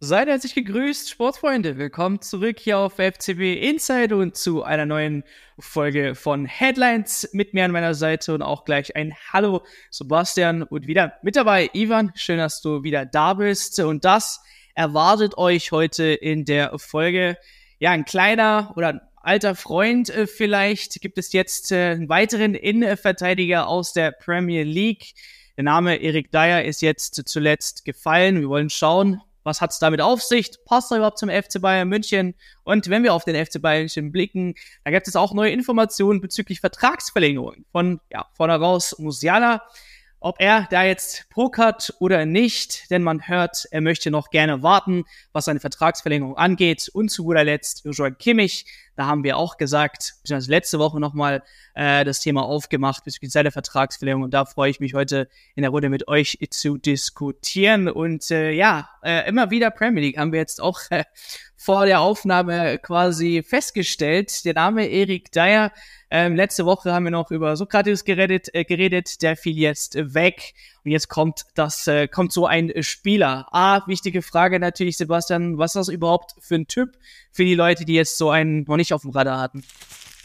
Seid herzlich gegrüßt, Sportfreunde. Willkommen zurück hier auf FCB Inside und zu einer neuen Folge von Headlines mit mir an meiner Seite und auch gleich ein Hallo Sebastian und wieder mit dabei Ivan. Schön, dass du wieder da bist und das erwartet euch heute in der Folge. Ja, ein kleiner oder ein alter Freund äh, vielleicht gibt es jetzt äh, einen weiteren Innenverteidiger aus der Premier League. Der Name Erik Dyer ist jetzt zuletzt gefallen. Wir wollen schauen, was hat es damit auf sich? Passt er überhaupt zum FC Bayern München? Und wenn wir auf den FC Bayern München blicken, da gibt es auch neue Informationen bezüglich Vertragsverlängerungen von, ja, von heraus Musiala. Ob er da jetzt pokert oder nicht, denn man hört, er möchte noch gerne warten, was seine Vertragsverlängerung angeht. Und zu guter Letzt Joshua Kimmich, da haben wir auch gesagt, beziehungsweise letzte Woche nochmal äh, das Thema aufgemacht bezüglich seiner Vertragsverlängerung. Und da freue ich mich heute in der Runde mit euch zu diskutieren. Und äh, ja, äh, immer wieder Premier League haben wir jetzt auch äh, vor der Aufnahme quasi festgestellt. Der Name Erik Dyer ähm, letzte Woche haben wir noch über Sokrates geredet, äh, geredet, der fiel jetzt weg. Und jetzt kommt das, äh, kommt so ein Spieler. Ah, wichtige Frage natürlich, Sebastian, was ist das überhaupt für ein Typ für die Leute, die jetzt so einen noch nicht auf dem Radar hatten?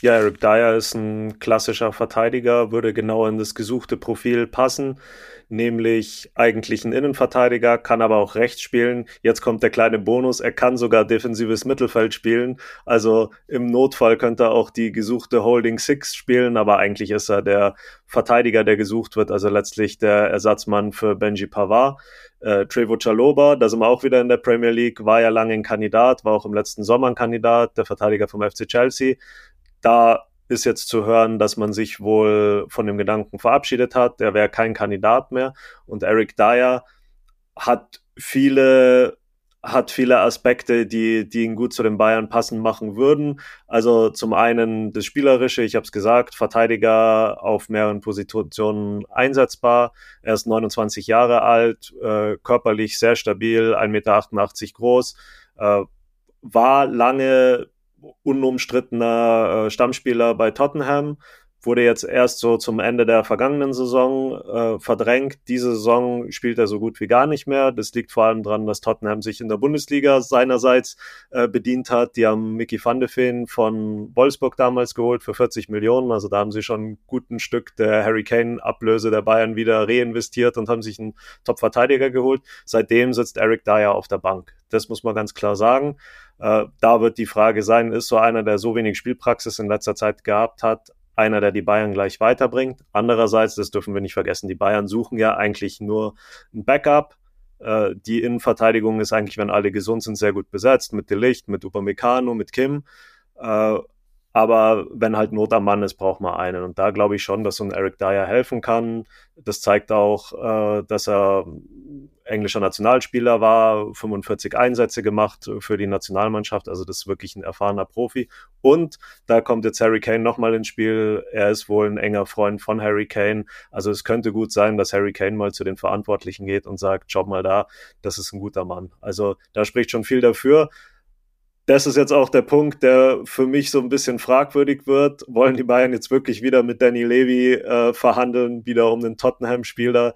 Ja, Eric Dyer ist ein klassischer Verteidiger, würde genau in das gesuchte Profil passen nämlich eigentlich ein Innenverteidiger, kann aber auch rechts spielen. Jetzt kommt der kleine Bonus, er kann sogar defensives Mittelfeld spielen. Also im Notfall könnte er auch die gesuchte Holding Six spielen, aber eigentlich ist er der Verteidiger, der gesucht wird, also letztlich der Ersatzmann für Benji Pavard. Äh, Trevo Chaloba, da sind wir auch wieder in der Premier League, war ja lange ein Kandidat, war auch im letzten Sommer ein Kandidat, der Verteidiger vom FC Chelsea. Da ist jetzt zu hören, dass man sich wohl von dem Gedanken verabschiedet hat. Er wäre kein Kandidat mehr. Und Eric Dyer hat viele hat viele Aspekte, die, die ihn gut zu den Bayern passen machen würden. Also zum einen das Spielerische, ich habe es gesagt, Verteidiger auf mehreren Positionen einsetzbar. Er ist 29 Jahre alt, äh, körperlich sehr stabil, 1,88 Meter groß, äh, war lange unumstrittener äh, Stammspieler bei Tottenham, wurde jetzt erst so zum Ende der vergangenen Saison äh, verdrängt. Diese Saison spielt er so gut wie gar nicht mehr. Das liegt vor allem daran, dass Tottenham sich in der Bundesliga seinerseits äh, bedient hat. Die haben Mickey van de Feen von Wolfsburg damals geholt für 40 Millionen. Also da haben sie schon ein guten Stück der Harry Kane Ablöse der Bayern wieder reinvestiert und haben sich einen Top-Verteidiger geholt. Seitdem sitzt Eric Dyer auf der Bank. Das muss man ganz klar sagen. Äh, da wird die Frage sein, ist so einer, der so wenig Spielpraxis in letzter Zeit gehabt hat, einer, der die Bayern gleich weiterbringt. Andererseits, das dürfen wir nicht vergessen, die Bayern suchen ja eigentlich nur ein Backup. Äh, die Innenverteidigung ist eigentlich, wenn alle gesund sind, sehr gut besetzt, mit Delicht, mit Upamecano, mit Kim. Äh, aber wenn halt Not am Mann ist, braucht man einen. Und da glaube ich schon, dass so ein Eric Dyer helfen kann. Das zeigt auch, äh, dass er englischer Nationalspieler war, 45 Einsätze gemacht für die Nationalmannschaft. Also das ist wirklich ein erfahrener Profi. Und da kommt jetzt Harry Kane nochmal ins Spiel. Er ist wohl ein enger Freund von Harry Kane. Also es könnte gut sein, dass Harry Kane mal zu den Verantwortlichen geht und sagt, schau mal da, das ist ein guter Mann. Also da spricht schon viel dafür das ist jetzt auch der Punkt, der für mich so ein bisschen fragwürdig wird. Wollen die Bayern jetzt wirklich wieder mit Danny Levy äh, verhandeln, wieder um den Tottenham-Spieler?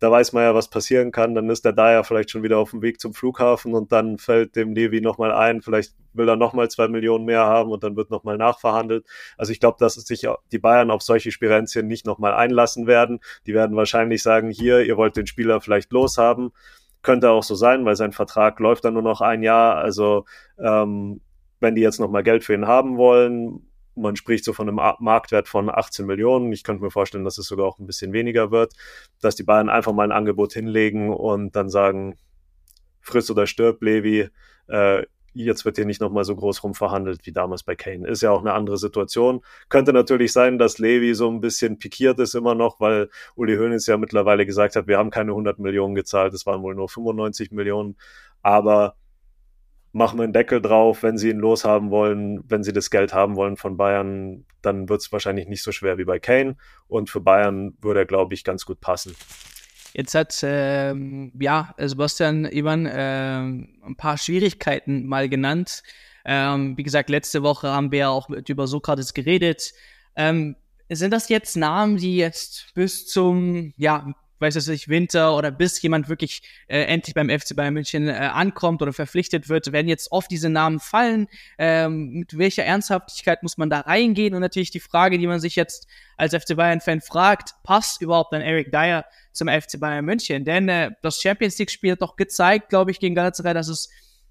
Da weiß man ja, was passieren kann. Dann ist der Dyer vielleicht schon wieder auf dem Weg zum Flughafen und dann fällt dem Levy nochmal ein, vielleicht will er nochmal zwei Millionen mehr haben und dann wird nochmal nachverhandelt. Also ich glaube, dass sich die Bayern auf solche Spirenzien nicht nochmal einlassen werden. Die werden wahrscheinlich sagen, hier, ihr wollt den Spieler vielleicht loshaben könnte auch so sein, weil sein Vertrag läuft dann nur noch ein Jahr. Also ähm, wenn die jetzt nochmal Geld für ihn haben wollen, man spricht so von einem Marktwert von 18 Millionen. Ich könnte mir vorstellen, dass es sogar auch ein bisschen weniger wird, dass die Bayern einfach mal ein Angebot hinlegen und dann sagen, friss oder stirb, Levi, äh, jetzt wird hier nicht nochmal so groß rumverhandelt wie damals bei Kane. Ist ja auch eine andere Situation. Könnte natürlich sein, dass Levi so ein bisschen pikiert ist immer noch, weil Uli Hoeneß ja mittlerweile gesagt hat, wir haben keine 100 Millionen gezahlt, es waren wohl nur 95 Millionen. Aber machen wir einen Deckel drauf, wenn sie ihn loshaben wollen, wenn sie das Geld haben wollen von Bayern, dann wird es wahrscheinlich nicht so schwer wie bei Kane. Und für Bayern würde er, glaube ich, ganz gut passen. Jetzt hat ähm, ja Sebastian Ivan ähm, ein paar Schwierigkeiten mal genannt. Ähm, wie gesagt, letzte Woche haben wir auch mit, über Sokrates geredet. Ähm, sind das jetzt Namen, die jetzt bis zum ja weiß es nicht, Winter oder bis jemand wirklich äh, endlich beim FC Bayern München äh, ankommt oder verpflichtet wird, werden jetzt oft diese Namen fallen. Ähm, mit welcher Ernsthaftigkeit muss man da reingehen? Und natürlich die Frage, die man sich jetzt als FC Bayern-Fan fragt, passt überhaupt ein Eric Dyer zum FC Bayern München? Denn äh, das Champions League-Spiel hat doch gezeigt, glaube ich, gegen Galatasaray, dass es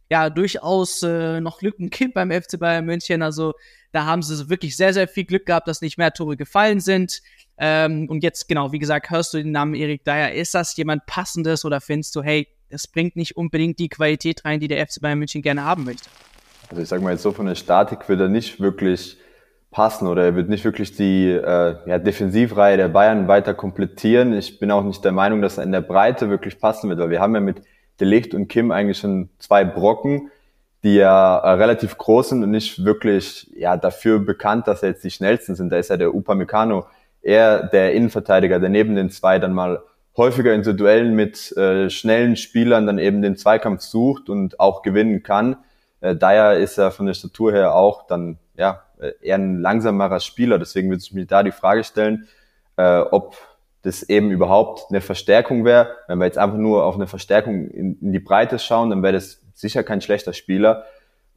ja durchaus äh, noch Lücken gibt beim FC Bayern München. Also da haben sie wirklich sehr, sehr viel Glück gehabt, dass nicht mehr Tore gefallen sind. Ähm, und jetzt, genau, wie gesagt, hörst du den Namen Erik Dyer. Ist das jemand Passendes oder findest du, hey, es bringt nicht unbedingt die Qualität rein, die der FC Bayern München gerne haben möchte? Also ich sag mal jetzt so, von der Statik wird er nicht wirklich passen oder er wird nicht wirklich die äh, ja, Defensivreihe der Bayern weiter komplettieren. Ich bin auch nicht der Meinung, dass er in der Breite wirklich passen wird, weil wir haben ja mit Delicht und Kim eigentlich schon zwei Brocken, die ja äh, relativ groß sind und nicht wirklich ja dafür bekannt, dass er jetzt die schnellsten sind. Da ist ja der Upamecano eher der Innenverteidiger, der neben den zwei dann mal häufiger in so Duellen mit äh, schnellen Spielern dann eben den Zweikampf sucht und auch gewinnen kann. Äh, Dyer ist ja von der Statur her auch dann ja äh, eher ein langsamerer Spieler. Deswegen würde ich mir da die Frage stellen, äh, ob das eben überhaupt eine Verstärkung wäre. Wenn wir jetzt einfach nur auf eine Verstärkung in, in die Breite schauen, dann wäre das sicher kein schlechter Spieler.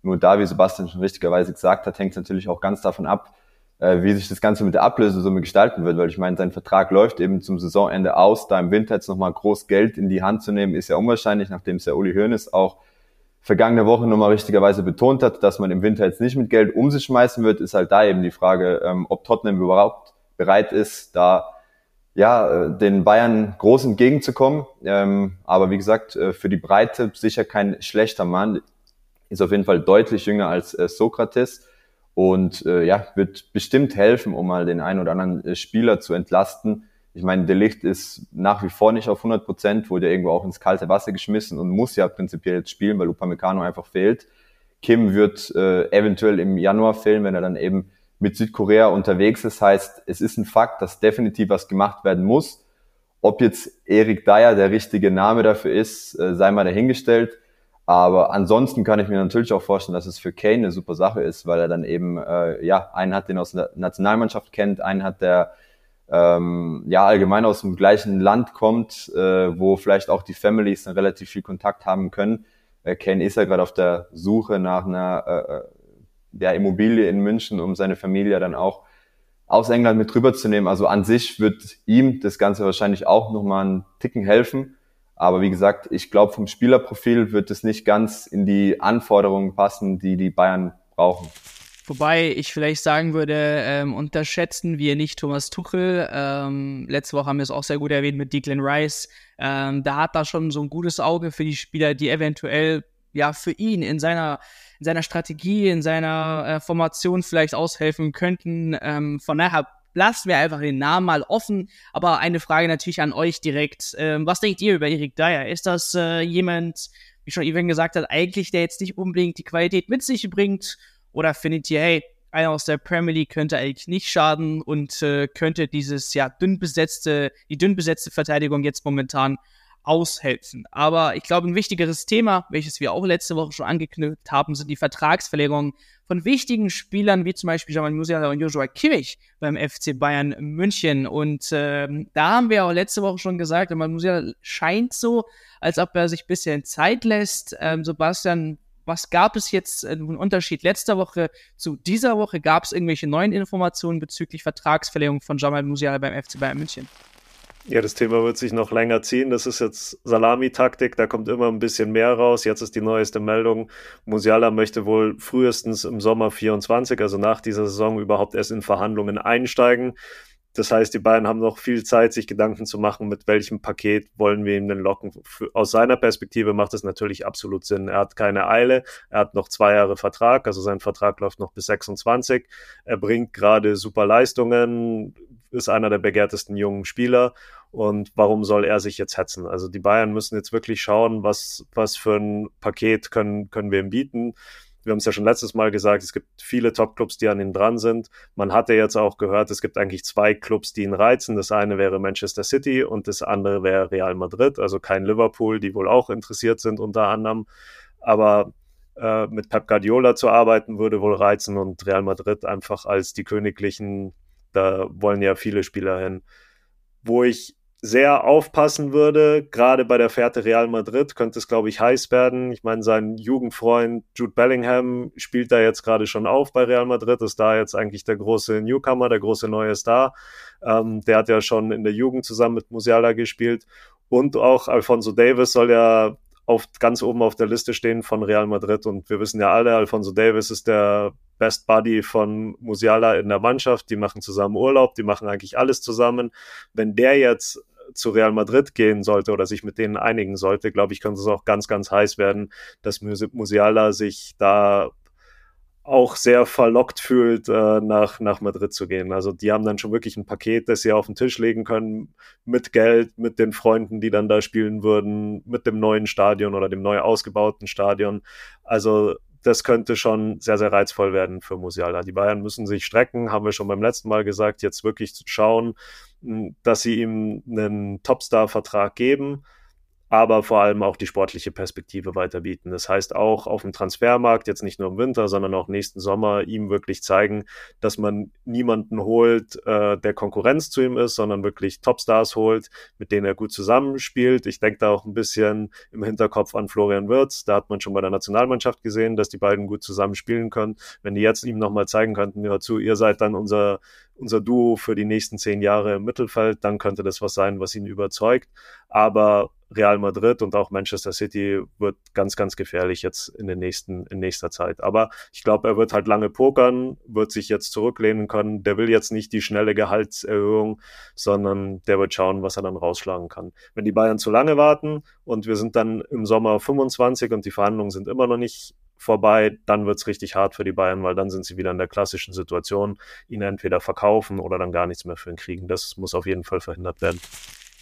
Nur da, wie Sebastian schon richtigerweise gesagt hat, hängt es natürlich auch ganz davon ab, äh, wie sich das Ganze mit der Ablösesumme gestalten wird, weil ich meine, sein Vertrag läuft eben zum Saisonende aus. Da im Winter jetzt nochmal groß Geld in die Hand zu nehmen, ist ja unwahrscheinlich, nachdem es ja Uli Hoeneß auch vergangene Woche nochmal richtigerweise betont hat, dass man im Winter jetzt nicht mit Geld um sich schmeißen wird, ist halt da eben die Frage, ähm, ob Tottenham überhaupt bereit ist, da ja, äh, den Bayern groß entgegenzukommen. Ähm, aber wie gesagt, äh, für die Breite sicher kein schlechter Mann. Ist auf jeden Fall deutlich jünger als äh, Sokrates und äh, ja, wird bestimmt helfen, um mal den einen oder anderen äh, Spieler zu entlasten. Ich meine, der Licht ist nach wie vor nicht auf 100 Prozent, wurde irgendwo auch ins kalte Wasser geschmissen und muss ja prinzipiell jetzt spielen, weil Upamecano einfach fehlt. Kim wird äh, eventuell im Januar fehlen, wenn er dann eben mit Südkorea unterwegs ist. Heißt, es ist ein Fakt, dass definitiv was gemacht werden muss. Ob jetzt Erik Dyer der richtige Name dafür ist, äh, sei mal dahingestellt. Aber ansonsten kann ich mir natürlich auch vorstellen, dass es für Kane eine super Sache ist, weil er dann eben äh, ja einen hat, den aus der Nationalmannschaft kennt, einen hat, der ähm, ja allgemein aus dem gleichen Land kommt, äh, wo vielleicht auch die Families dann relativ viel Kontakt haben können. Äh, Kane ist ja gerade auf der Suche nach einer äh, äh, ja, Immobilie in München, um seine Familie dann auch aus England mit rüberzunehmen. Also an sich wird ihm das Ganze wahrscheinlich auch nochmal einen Ticken helfen. Aber wie gesagt, ich glaube, vom Spielerprofil wird es nicht ganz in die Anforderungen passen, die die Bayern brauchen. Wobei ich vielleicht sagen würde, ähm, unterschätzen wir nicht Thomas Tuchel. Ähm, letzte Woche haben wir es auch sehr gut erwähnt mit Declan Rice. Ähm, da hat er schon so ein gutes Auge für die Spieler, die eventuell ja für ihn in seiner in seiner Strategie, in seiner äh, Formation vielleicht aushelfen könnten. Ähm, von daher lassen wir einfach den Namen mal offen. Aber eine Frage natürlich an euch direkt. Ähm, was denkt ihr über Erik Dyer? Ist das äh, jemand, wie schon Ivan gesagt hat, eigentlich der jetzt nicht unbedingt die Qualität mit sich bringt? Oder findet ihr, hey, einer aus der Premier League könnte eigentlich nicht schaden und äh, könnte dieses ja dünn besetzte, die dünn besetzte Verteidigung jetzt momentan aushelfen. Aber ich glaube, ein wichtigeres Thema, welches wir auch letzte Woche schon angeknüpft haben, sind die Vertragsverlängerungen von wichtigen Spielern wie zum Beispiel Jamal Musiala und Joshua Kimmich beim FC Bayern München. Und ähm, da haben wir auch letzte Woche schon gesagt, Jamal Musiala scheint so, als ob er sich ein bisschen Zeit lässt. Ähm, Sebastian, was gab es jetzt äh, einen Unterschied letzter Woche zu dieser Woche? Gab es irgendwelche neuen Informationen bezüglich Vertragsverlängerung von Jamal Musiala beim FC Bayern München? Ja, das Thema wird sich noch länger ziehen. Das ist jetzt Salami-Taktik, da kommt immer ein bisschen mehr raus. Jetzt ist die neueste Meldung. Musiala möchte wohl frühestens im Sommer 24, also nach dieser Saison, überhaupt erst in Verhandlungen einsteigen. Das heißt, die beiden haben noch viel Zeit, sich Gedanken zu machen, mit welchem Paket wollen wir ihn denn locken. Aus seiner Perspektive macht es natürlich absolut Sinn. Er hat keine Eile, er hat noch zwei Jahre Vertrag, also sein Vertrag läuft noch bis 26. Er bringt gerade super Leistungen, ist einer der begehrtesten jungen Spieler und warum soll er sich jetzt hetzen? Also die Bayern müssen jetzt wirklich schauen, was, was für ein Paket können, können wir ihm bieten. Wir haben es ja schon letztes Mal gesagt, es gibt viele Top-Clubs, die an ihn dran sind. Man hatte jetzt auch gehört, es gibt eigentlich zwei Clubs, die ihn reizen. Das eine wäre Manchester City und das andere wäre Real Madrid, also kein Liverpool, die wohl auch interessiert sind unter anderem. Aber äh, mit Pep Guardiola zu arbeiten, würde wohl reizen und Real Madrid einfach als die königlichen da wollen ja viele Spieler hin. Wo ich sehr aufpassen würde, gerade bei der Fährte Real Madrid, könnte es, glaube ich, heiß werden. Ich meine, sein Jugendfreund Jude Bellingham spielt da jetzt gerade schon auf bei Real Madrid, ist da jetzt eigentlich der große Newcomer, der große neue Star. Ähm, der hat ja schon in der Jugend zusammen mit Musiala gespielt. Und auch Alfonso Davis soll ja auf, ganz oben auf der Liste stehen von Real Madrid. Und wir wissen ja alle, Alfonso Davis ist der Best Buddy von Musiala in der Mannschaft. Die machen zusammen Urlaub, die machen eigentlich alles zusammen. Wenn der jetzt zu Real Madrid gehen sollte oder sich mit denen einigen sollte, glaube ich, könnte es auch ganz, ganz heiß werden, dass Musiala sich da auch sehr verlockt fühlt, äh, nach, nach Madrid zu gehen. Also die haben dann schon wirklich ein Paket, das sie auf den Tisch legen können, mit Geld, mit den Freunden, die dann da spielen würden, mit dem neuen Stadion oder dem neu ausgebauten Stadion. Also das könnte schon sehr, sehr reizvoll werden für Musiala. Die Bayern müssen sich strecken, haben wir schon beim letzten Mal gesagt, jetzt wirklich zu schauen, dass sie ihm einen Topstar-Vertrag geben aber vor allem auch die sportliche Perspektive weiter bieten. Das heißt auch auf dem Transfermarkt, jetzt nicht nur im Winter, sondern auch nächsten Sommer, ihm wirklich zeigen, dass man niemanden holt, äh, der Konkurrenz zu ihm ist, sondern wirklich Topstars holt, mit denen er gut zusammenspielt. Ich denke da auch ein bisschen im Hinterkopf an Florian Wirtz. Da hat man schon bei der Nationalmannschaft gesehen, dass die beiden gut zusammenspielen können. Wenn die jetzt ihm nochmal zeigen könnten, hör zu, ihr seid dann unser unser Duo für die nächsten zehn Jahre im Mittelfeld, dann könnte das was sein, was ihn überzeugt. Aber Real Madrid und auch Manchester City wird ganz, ganz gefährlich jetzt in den nächsten, in nächster Zeit. Aber ich glaube, er wird halt lange pokern, wird sich jetzt zurücklehnen können. Der will jetzt nicht die schnelle Gehaltserhöhung, sondern der wird schauen, was er dann rausschlagen kann. Wenn die Bayern zu lange warten und wir sind dann im Sommer 25 und die Verhandlungen sind immer noch nicht vorbei, dann wird's richtig hart für die Bayern, weil dann sind sie wieder in der klassischen Situation, ihn entweder verkaufen oder dann gar nichts mehr für ihn kriegen. Das muss auf jeden Fall verhindert werden.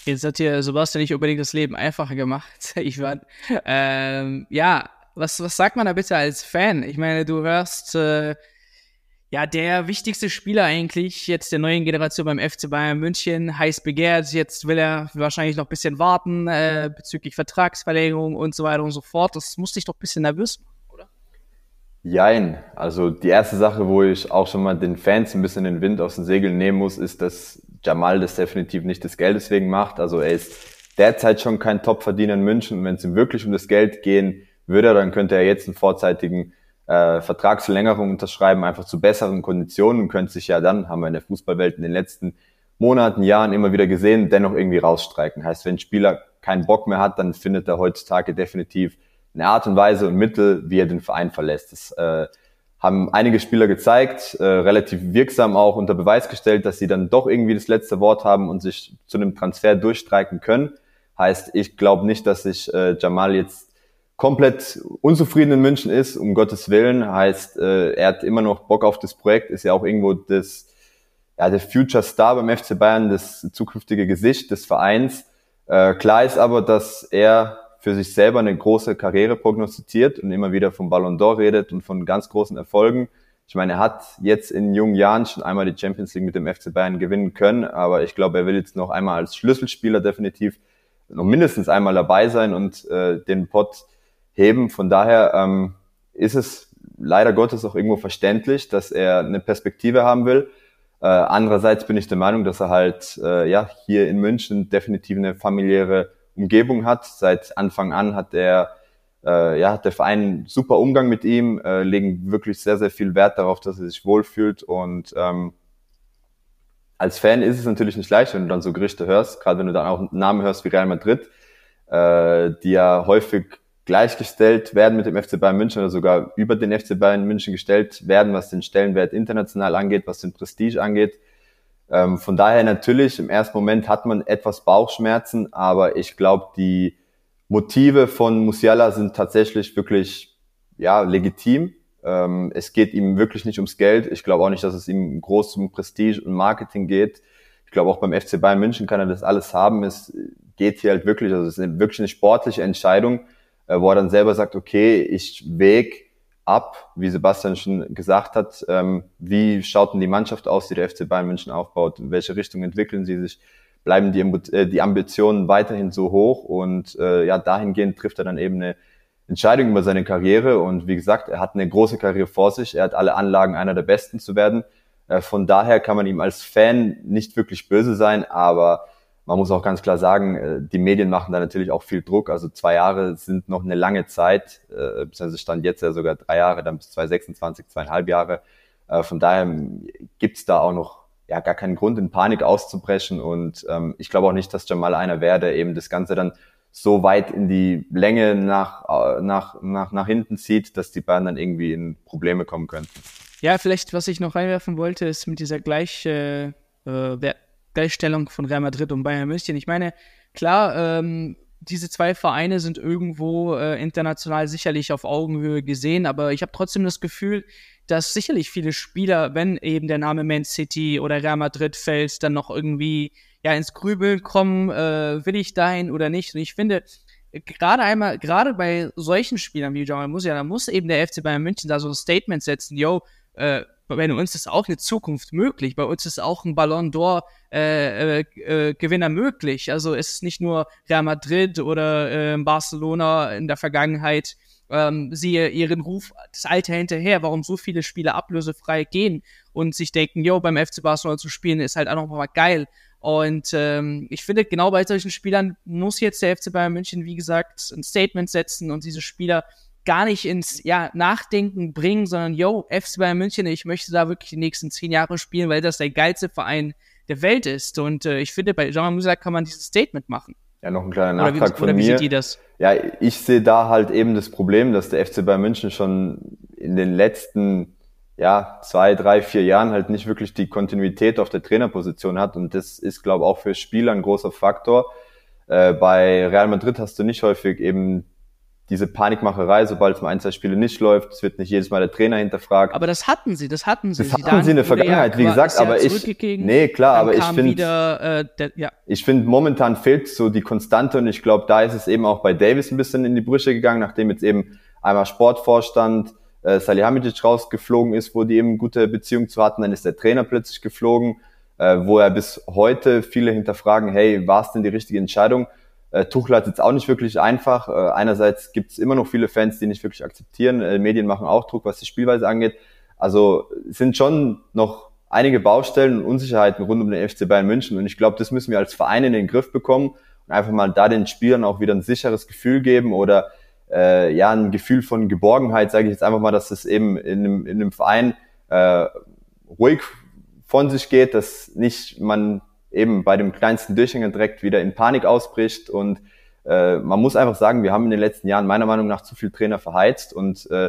Jetzt hat dir Sebastian nicht unbedingt das Leben einfacher gemacht. Ich war, ähm, ja, was, was sagt man da bitte als Fan? Ich meine, du hörst, äh, ja, der wichtigste Spieler eigentlich jetzt der neuen Generation beim FC Bayern München, heiß begehrt. Jetzt will er wahrscheinlich noch ein bisschen warten äh, bezüglich Vertragsverlängerung und so weiter und so fort. Das musste dich doch ein bisschen nervös machen. Jein. Also die erste Sache, wo ich auch schon mal den Fans ein bisschen den Wind aus den Segeln nehmen muss, ist, dass Jamal das definitiv nicht des Geldes wegen macht. Also er ist derzeit schon kein Topverdiener in München und wenn es ihm wirklich um das Geld gehen würde, dann könnte er jetzt einen vorzeitigen äh, Vertragsverlängerung unterschreiben, einfach zu besseren Konditionen und könnte sich ja dann, haben wir in der Fußballwelt in den letzten Monaten, Jahren immer wieder gesehen, dennoch irgendwie rausstreiken. Heißt, wenn ein Spieler keinen Bock mehr hat, dann findet er heutzutage definitiv eine Art und Weise und Mittel, wie er den Verein verlässt. Das äh, haben einige Spieler gezeigt, äh, relativ wirksam auch unter Beweis gestellt, dass sie dann doch irgendwie das letzte Wort haben und sich zu einem Transfer durchstreiken können. Heißt, ich glaube nicht, dass sich äh, Jamal jetzt komplett unzufrieden in München ist, um Gottes Willen. Heißt, äh, er hat immer noch Bock auf das Projekt, ist ja auch irgendwo das, ja, der Future Star beim FC Bayern, das zukünftige Gesicht des Vereins. Äh, klar ist aber, dass er für sich selber eine große Karriere prognostiziert und immer wieder vom Ballon d'Or redet und von ganz großen Erfolgen. Ich meine, er hat jetzt in jungen Jahren schon einmal die Champions League mit dem FC Bayern gewinnen können, aber ich glaube, er will jetzt noch einmal als Schlüsselspieler definitiv noch mindestens einmal dabei sein und äh, den Pot heben. Von daher ähm, ist es leider Gottes auch irgendwo verständlich, dass er eine Perspektive haben will. Äh, andererseits bin ich der Meinung, dass er halt äh, ja hier in München definitiv eine familiäre Umgebung hat. Seit Anfang an hat er äh, ja, hat der Verein einen super Umgang mit ihm, äh, legen wirklich sehr, sehr viel Wert darauf, dass er sich wohlfühlt. Und ähm, als Fan ist es natürlich nicht leicht, wenn du dann so Gerichte hörst, gerade wenn du dann auch Namen hörst wie Real Madrid, äh, die ja häufig gleichgestellt werden mit dem FC Bayern München oder sogar über den FC Bayern München gestellt werden, was den Stellenwert international angeht, was den Prestige angeht. Ähm, von daher natürlich, im ersten Moment hat man etwas Bauchschmerzen, aber ich glaube, die Motive von Musiala sind tatsächlich wirklich ja, legitim. Ähm, es geht ihm wirklich nicht ums Geld. Ich glaube auch nicht, dass es ihm groß um Prestige und Marketing geht. Ich glaube auch beim FC Bayern München kann er das alles haben. Es geht hier halt wirklich, also es ist wirklich eine sportliche Entscheidung, äh, wo er dann selber sagt, okay, ich wäg ab, wie Sebastian schon gesagt hat. Ähm, wie schaut denn die Mannschaft aus, die der FC Bayern München aufbaut? In welche Richtung entwickeln sie sich? Bleiben die, äh, die Ambitionen weiterhin so hoch? Und äh, ja, dahingehend trifft er dann eben eine Entscheidung über seine Karriere. Und wie gesagt, er hat eine große Karriere vor sich. Er hat alle Anlagen, einer der Besten zu werden. Äh, von daher kann man ihm als Fan nicht wirklich böse sein, aber man muss auch ganz klar sagen, äh, die Medien machen da natürlich auch viel Druck. Also zwei Jahre sind noch eine lange Zeit, äh, beziehungsweise stand jetzt ja sogar drei Jahre, dann bis 2026, zweieinhalb Jahre. Äh, von daher gibt's da auch noch ja gar keinen Grund, in Panik auszubrechen. Und ähm, ich glaube auch nicht, dass Jamal einer wäre, der eben das Ganze dann so weit in die Länge nach, äh, nach, nach, nach hinten zieht, dass die Bayern dann irgendwie in Probleme kommen könnten. Ja, vielleicht, was ich noch reinwerfen wollte, ist mit dieser Gleich, äh, äh Gleichstellung von Real Madrid und Bayern München. Ich meine, klar, ähm, diese zwei Vereine sind irgendwo äh, international sicherlich auf Augenhöhe gesehen, aber ich habe trotzdem das Gefühl, dass sicherlich viele Spieler, wenn eben der Name Man City oder Real Madrid fällt, dann noch irgendwie ja ins Grübeln kommen, äh, will ich dahin oder nicht. Und ich finde, gerade einmal, gerade bei solchen Spielern wie Jamal Musiala, muss eben der FC Bayern München da so ein Statement setzen, yo, äh, bei uns ist auch eine Zukunft möglich, bei uns ist auch ein Ballon d'Or äh, äh, äh, Gewinner möglich. Also es ist nicht nur Real Madrid oder äh, Barcelona in der Vergangenheit, ähm, sie ihren Ruf das Alte hinterher, warum so viele Spieler ablösefrei gehen und sich denken, yo, beim FC Barcelona zu spielen ist halt auch noch mal geil. Und ähm, ich finde, genau bei solchen Spielern muss jetzt der FC Bayern München, wie gesagt, ein Statement setzen und diese Spieler gar nicht ins ja, Nachdenken bringen, sondern yo, FC Bayern München, ich möchte da wirklich die nächsten zehn Jahre spielen, weil das der geilste Verein der Welt ist. Und äh, ich finde, bei Jean Musa kann man dieses Statement machen. Ja, noch ein kleiner Nachtrag oder wie, von oder mir. Wie das? Ja, ich sehe da halt eben das Problem, dass der FC Bayern München schon in den letzten ja, zwei, drei, vier Jahren halt nicht wirklich die Kontinuität auf der Trainerposition hat. Und das ist, glaube ich, auch für Spieler ein großer Faktor. Äh, bei Real Madrid hast du nicht häufig eben diese Panikmacherei, sobald es mal ein, zwei Spiele nicht läuft, es wird nicht jedes Mal der Trainer hinterfragt. Aber das hatten sie, das hatten sie. Das hatten Zidane sie in der Vergangenheit, ja, wie gesagt, aber ich, nee, klar, aber ich finde, äh, ja. ich finde, momentan fehlt so die Konstante und ich glaube, da ist es eben auch bei Davis ein bisschen in die Brüche gegangen, nachdem jetzt eben einmal Sportvorstand, äh, Salihamidzic rausgeflogen ist, wo die eben gute Beziehung zu hatten, dann ist der Trainer plötzlich geflogen, äh, wo er bis heute viele hinterfragen, hey, war es denn die richtige Entscheidung? Äh, Tuchel hat jetzt auch nicht wirklich einfach. Äh, einerseits gibt es immer noch viele Fans, die nicht wirklich akzeptieren. Äh, Medien machen auch Druck, was die Spielweise angeht. Also sind schon noch einige Baustellen und Unsicherheiten rund um den FC Bayern München. Und ich glaube, das müssen wir als Verein in den Griff bekommen und einfach mal da den Spielern auch wieder ein sicheres Gefühl geben oder äh, ja ein Gefühl von Geborgenheit, sage ich jetzt einfach mal, dass es eben in einem, in einem Verein äh, ruhig von sich geht, dass nicht man eben bei dem kleinsten Durchhänger direkt wieder in Panik ausbricht. Und äh, man muss einfach sagen, wir haben in den letzten Jahren meiner Meinung nach zu viel Trainer verheizt. Und äh,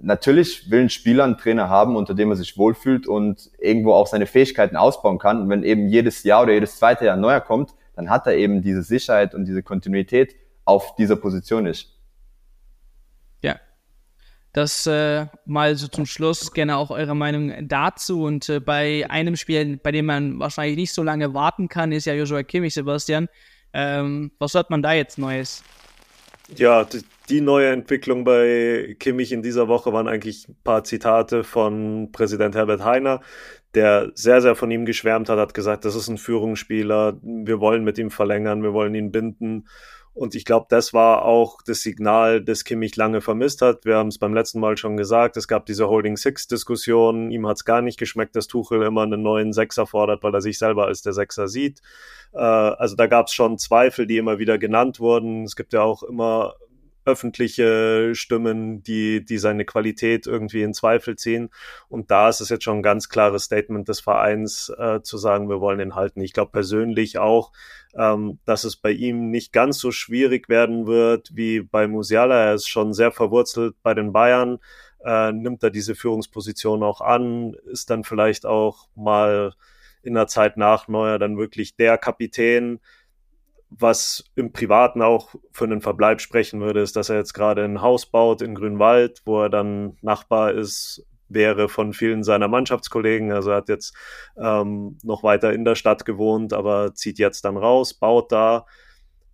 natürlich will ein Spieler einen Trainer haben, unter dem er sich wohlfühlt und irgendwo auch seine Fähigkeiten ausbauen kann. Und wenn eben jedes Jahr oder jedes zweite Jahr neuer kommt, dann hat er eben diese Sicherheit und diese Kontinuität auf dieser Position nicht. Das äh, mal so zum Schluss gerne auch eure Meinung dazu. Und äh, bei einem Spiel, bei dem man wahrscheinlich nicht so lange warten kann, ist ja Joshua Kimmich, Sebastian. Ähm, was hört man da jetzt Neues? Ja, die, die neue Entwicklung bei Kimmich in dieser Woche waren eigentlich ein paar Zitate von Präsident Herbert Heiner, der sehr, sehr von ihm geschwärmt hat, hat gesagt, das ist ein Führungsspieler, wir wollen mit ihm verlängern, wir wollen ihn binden. Und ich glaube, das war auch das Signal, das Kimmich lange vermisst hat. Wir haben es beim letzten Mal schon gesagt, es gab diese Holding Six-Diskussion. Ihm hat es gar nicht geschmeckt, dass Tuchel immer einen neuen Sechser fordert, weil er sich selber als der Sechser sieht. Äh, also da gab es schon Zweifel, die immer wieder genannt wurden. Es gibt ja auch immer öffentliche Stimmen, die, die seine Qualität irgendwie in Zweifel ziehen. Und da ist es jetzt schon ein ganz klares Statement des Vereins, äh, zu sagen, wir wollen ihn halten. Ich glaube persönlich auch, ähm, dass es bei ihm nicht ganz so schwierig werden wird wie bei Musiala. Er ist schon sehr verwurzelt bei den Bayern, äh, nimmt er diese Führungsposition auch an, ist dann vielleicht auch mal in der Zeit nach Neuer dann wirklich der Kapitän, was im Privaten auch für einen Verbleib sprechen würde, ist, dass er jetzt gerade ein Haus baut in Grünwald, wo er dann Nachbar ist, wäre von vielen seiner Mannschaftskollegen. Also er hat jetzt ähm, noch weiter in der Stadt gewohnt, aber zieht jetzt dann raus, baut da.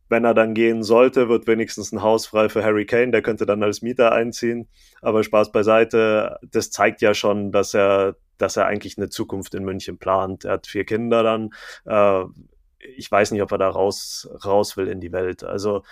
Wenn er dann gehen sollte, wird wenigstens ein Haus frei für Harry Kane, der könnte dann als Mieter einziehen. Aber Spaß beiseite, das zeigt ja schon, dass er dass er eigentlich eine Zukunft in München plant. Er hat vier Kinder dann. Äh, ich weiß nicht, ob er da raus, raus will in die Welt. Also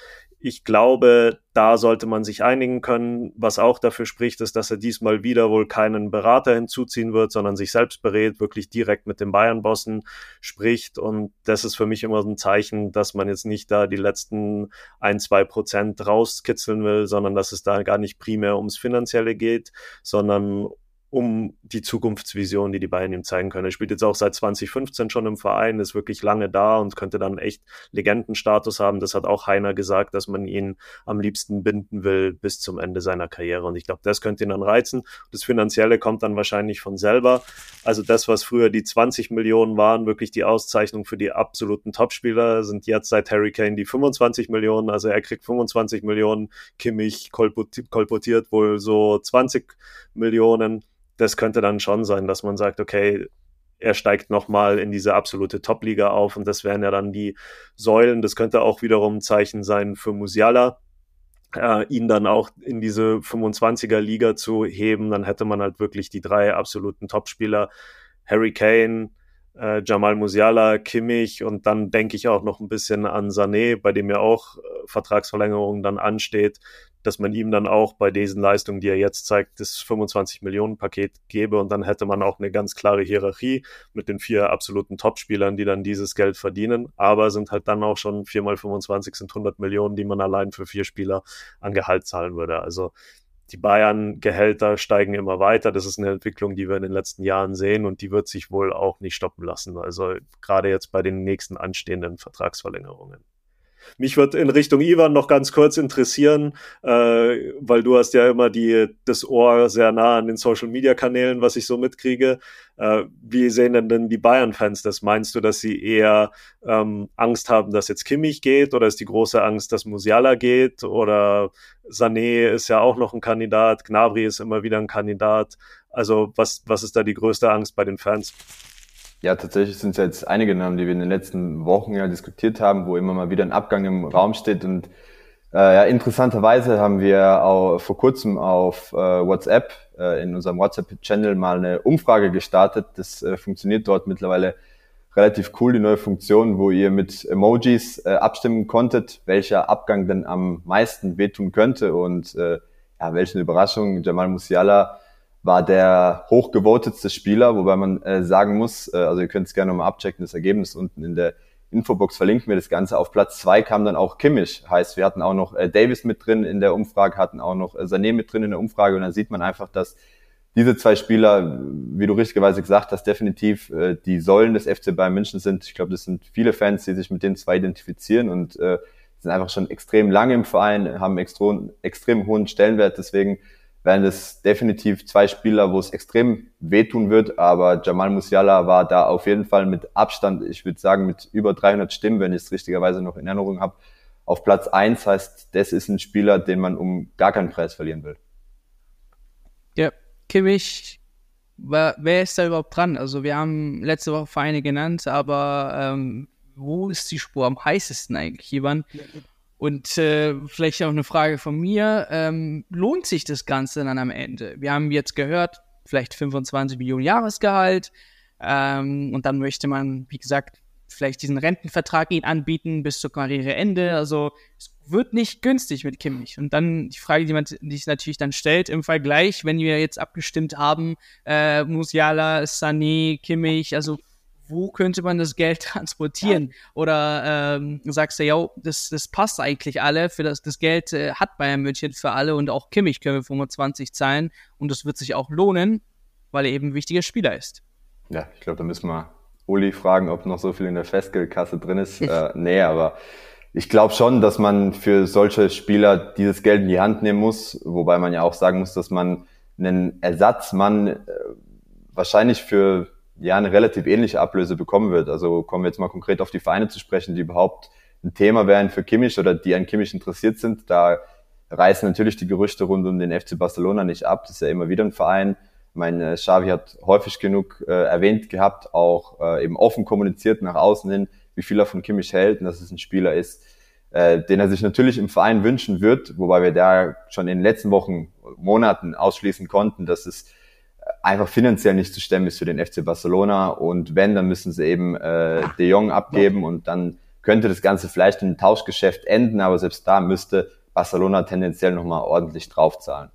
ich glaube, da sollte man sich einigen können. Was auch dafür spricht, ist, dass er diesmal wieder wohl keinen Berater hinzuziehen wird, sondern sich selbst berät, wirklich direkt mit den Bayern-Bossen spricht. Und das ist für mich immer ein Zeichen, dass man jetzt nicht da die letzten ein, zwei Prozent rauskitzeln will, sondern dass es da gar nicht primär ums Finanzielle geht, sondern um die Zukunftsvision, die die Bayern ihm zeigen können. Er spielt jetzt auch seit 2015 schon im Verein, ist wirklich lange da und könnte dann echt Legendenstatus haben. Das hat auch Heiner gesagt, dass man ihn am liebsten binden will bis zum Ende seiner Karriere. Und ich glaube, das könnte ihn dann reizen. Das Finanzielle kommt dann wahrscheinlich von selber. Also das, was früher die 20 Millionen waren, wirklich die Auszeichnung für die absoluten Topspieler, sind jetzt seit Harry Kane die 25 Millionen. Also er kriegt 25 Millionen. Kimmich kolportiert wohl so 20 Millionen das könnte dann schon sein, dass man sagt, okay, er steigt nochmal in diese absolute Top-Liga auf und das wären ja dann die Säulen. Das könnte auch wiederum ein Zeichen sein für Musiala, äh, ihn dann auch in diese 25er Liga zu heben. Dann hätte man halt wirklich die drei absoluten Topspieler. Harry Kane, äh, Jamal Musiala, Kimmich und dann denke ich auch noch ein bisschen an Sané, bei dem ja auch äh, Vertragsverlängerung dann ansteht dass man ihm dann auch bei diesen Leistungen, die er jetzt zeigt, das 25 Millionen Paket gebe und dann hätte man auch eine ganz klare Hierarchie mit den vier absoluten Topspielern, die dann dieses Geld verdienen, aber sind halt dann auch schon viermal 25 sind 100 Millionen, die man allein für vier Spieler an Gehalt zahlen würde. Also die Bayern-Gehälter steigen immer weiter. Das ist eine Entwicklung, die wir in den letzten Jahren sehen und die wird sich wohl auch nicht stoppen lassen. Also gerade jetzt bei den nächsten anstehenden Vertragsverlängerungen. Mich würde in Richtung Ivan noch ganz kurz interessieren, äh, weil du hast ja immer die, das Ohr sehr nah an den Social Media Kanälen, was ich so mitkriege. Äh, wie sehen denn, denn die Bayern-Fans das? Meinst du, dass sie eher ähm, Angst haben, dass jetzt Kimmich geht oder ist die große Angst, dass Musiala geht oder Sané ist ja auch noch ein Kandidat, Gnabry ist immer wieder ein Kandidat. Also was, was ist da die größte Angst bei den Fans? Ja, tatsächlich sind es jetzt einige Namen, die wir in den letzten Wochen ja diskutiert haben, wo immer mal wieder ein Abgang im Raum steht. Und äh, ja, interessanterweise haben wir auch vor kurzem auf äh, WhatsApp, äh, in unserem WhatsApp-Channel mal eine Umfrage gestartet. Das äh, funktioniert dort mittlerweile relativ cool, die neue Funktion, wo ihr mit Emojis äh, abstimmen konntet, welcher Abgang denn am meisten wehtun könnte. Und äh, ja, welche Überraschung, Jamal Musiala war der hochgevotetste Spieler, wobei man äh, sagen muss, äh, also ihr könnt es gerne nochmal abchecken, das Ergebnis unten in der Infobox verlinken wir das Ganze. Auf Platz zwei kam dann auch Kimmich. Heißt, wir hatten auch noch äh, Davis mit drin in der Umfrage, hatten auch noch äh, Sané mit drin in der Umfrage und dann sieht man einfach, dass diese zwei Spieler, wie du richtigerweise gesagt hast, definitiv äh, die Säulen des FC Bayern München sind. Ich glaube, das sind viele Fans, die sich mit den zwei identifizieren und äh, sind einfach schon extrem lange im Verein, haben extrem, extrem hohen Stellenwert. Deswegen wären es definitiv zwei Spieler, wo es extrem wehtun wird, aber Jamal Musiala war da auf jeden Fall mit Abstand, ich würde sagen mit über 300 Stimmen, wenn ich es richtigerweise noch in Erinnerung habe, auf Platz eins heißt, das ist ein Spieler, den man um gar keinen Preis verlieren will. Ja, Kimmich, wer ist da überhaupt dran? Also wir haben letzte Woche Vereine genannt, aber ähm, wo ist die Spur am heißesten eigentlich, Ivan? Und äh, vielleicht auch eine Frage von mir, ähm, lohnt sich das Ganze dann am Ende? Wir haben jetzt gehört, vielleicht 25 Millionen Jahresgehalt ähm, und dann möchte man, wie gesagt, vielleicht diesen Rentenvertrag ihn anbieten bis zur Karriereende. Also es wird nicht günstig mit Kimmich. Und dann die Frage, die man sich natürlich dann stellt im Vergleich, wenn wir jetzt abgestimmt haben, äh, Musiala, Sané, Kimmich, also wo könnte man das Geld transportieren? Oder ähm, sagst du, ja, das, das passt eigentlich alle, für das, das Geld äh, hat Bayern München für alle und auch Kimmich können wir 25 zahlen und das wird sich auch lohnen, weil er eben ein wichtiger Spieler ist. Ja, ich glaube, da müssen wir Uli fragen, ob noch so viel in der Festgeldkasse drin ist. äh, nee, aber ich glaube schon, dass man für solche Spieler dieses Geld in die Hand nehmen muss, wobei man ja auch sagen muss, dass man einen Ersatzmann äh, wahrscheinlich für ja eine relativ ähnliche Ablöse bekommen wird. Also kommen wir jetzt mal konkret auf die Vereine zu sprechen, die überhaupt ein Thema wären für Kimmich oder die an Kimmich interessiert sind. Da reißen natürlich die Gerüchte rund um den FC Barcelona nicht ab. Das ist ja immer wieder ein Verein. Mein äh, Xavi hat häufig genug äh, erwähnt gehabt, auch äh, eben offen kommuniziert nach außen hin, wie viel er von Kimmich hält und dass es ein Spieler ist, äh, den er sich natürlich im Verein wünschen wird, wobei wir da schon in den letzten Wochen, Monaten ausschließen konnten, dass es einfach finanziell nicht zu stemmen ist für den FC Barcelona. Und wenn, dann müssen sie eben äh, De Jong abgeben und dann könnte das Ganze vielleicht in einem Tauschgeschäft enden, aber selbst da müsste Barcelona tendenziell nochmal ordentlich draufzahlen.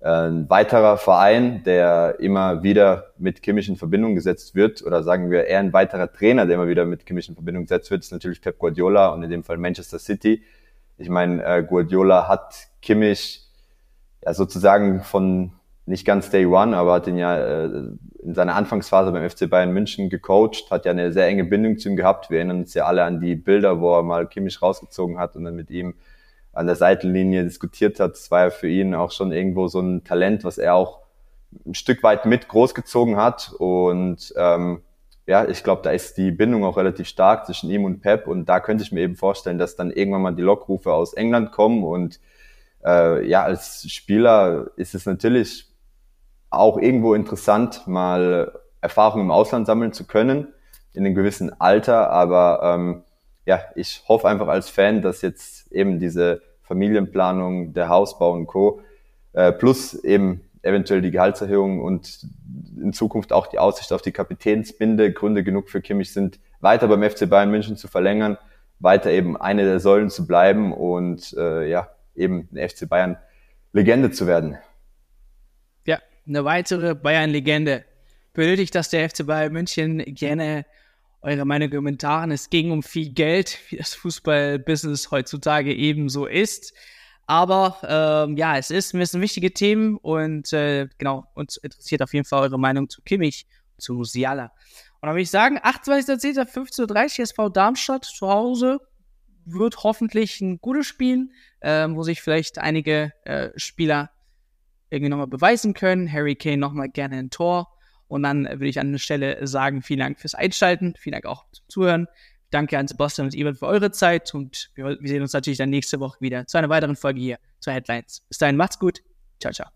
Ein weiterer Verein, der immer wieder mit Kimmich in Verbindung gesetzt wird, oder sagen wir eher ein weiterer Trainer, der immer wieder mit Kimmich in Verbindung gesetzt wird, ist natürlich Pep Guardiola und in dem Fall Manchester City. Ich meine, äh, Guardiola hat Kimmich ja sozusagen von nicht ganz Day One, aber hat ihn ja äh, in seiner Anfangsphase beim FC Bayern München gecoacht, hat ja eine sehr enge Bindung zu ihm gehabt. Wir erinnern uns ja alle an die Bilder, wo er mal Kimmich rausgezogen hat und dann mit ihm an der Seitenlinie diskutiert hat. Das war ja für ihn auch schon irgendwo so ein Talent, was er auch ein Stück weit mit großgezogen hat. Und ähm, ja, ich glaube, da ist die Bindung auch relativ stark zwischen ihm und Pep. Und da könnte ich mir eben vorstellen, dass dann irgendwann mal die Lockrufe aus England kommen. Und äh, ja, als Spieler ist es natürlich auch irgendwo interessant, mal Erfahrungen im Ausland sammeln zu können, in einem gewissen Alter. Aber ähm, ja, ich hoffe einfach als Fan, dass jetzt eben diese Familienplanung, der Hausbau und Co. Äh, plus eben eventuell die Gehaltserhöhung und in Zukunft auch die Aussicht auf die Kapitänsbinde Gründe genug für Kimmich sind, weiter beim FC Bayern München zu verlängern, weiter eben eine der Säulen zu bleiben und äh, ja, eben eine FC Bayern Legende zu werden. Eine weitere Bayern-Legende. Benötigt das der FC Bayern München gerne eure Meinung in Kommentaren. Es ging um viel Geld, wie das Fußballbusiness heutzutage ebenso ist. Aber ähm, ja, es ist mir sind wichtige Themen und äh, genau, uns interessiert auf jeden Fall eure Meinung zu Kimmich, zu Musiala. Und dann würde ich sagen, 28.10.15.30 Uhr SV Darmstadt zu Hause wird hoffentlich ein gutes Spiel, äh, wo sich vielleicht einige äh, Spieler irgendwie nochmal beweisen können. Harry Kane nochmal gerne ein Tor. Und dann würde ich an der Stelle sagen, vielen Dank fürs Einschalten, vielen Dank auch zum Zuhören. Danke an Sebastian und Ivan für eure Zeit und wir, wir sehen uns natürlich dann nächste Woche wieder zu einer weiteren Folge hier zu Headlines. Bis dahin, macht's gut. Ciao, ciao.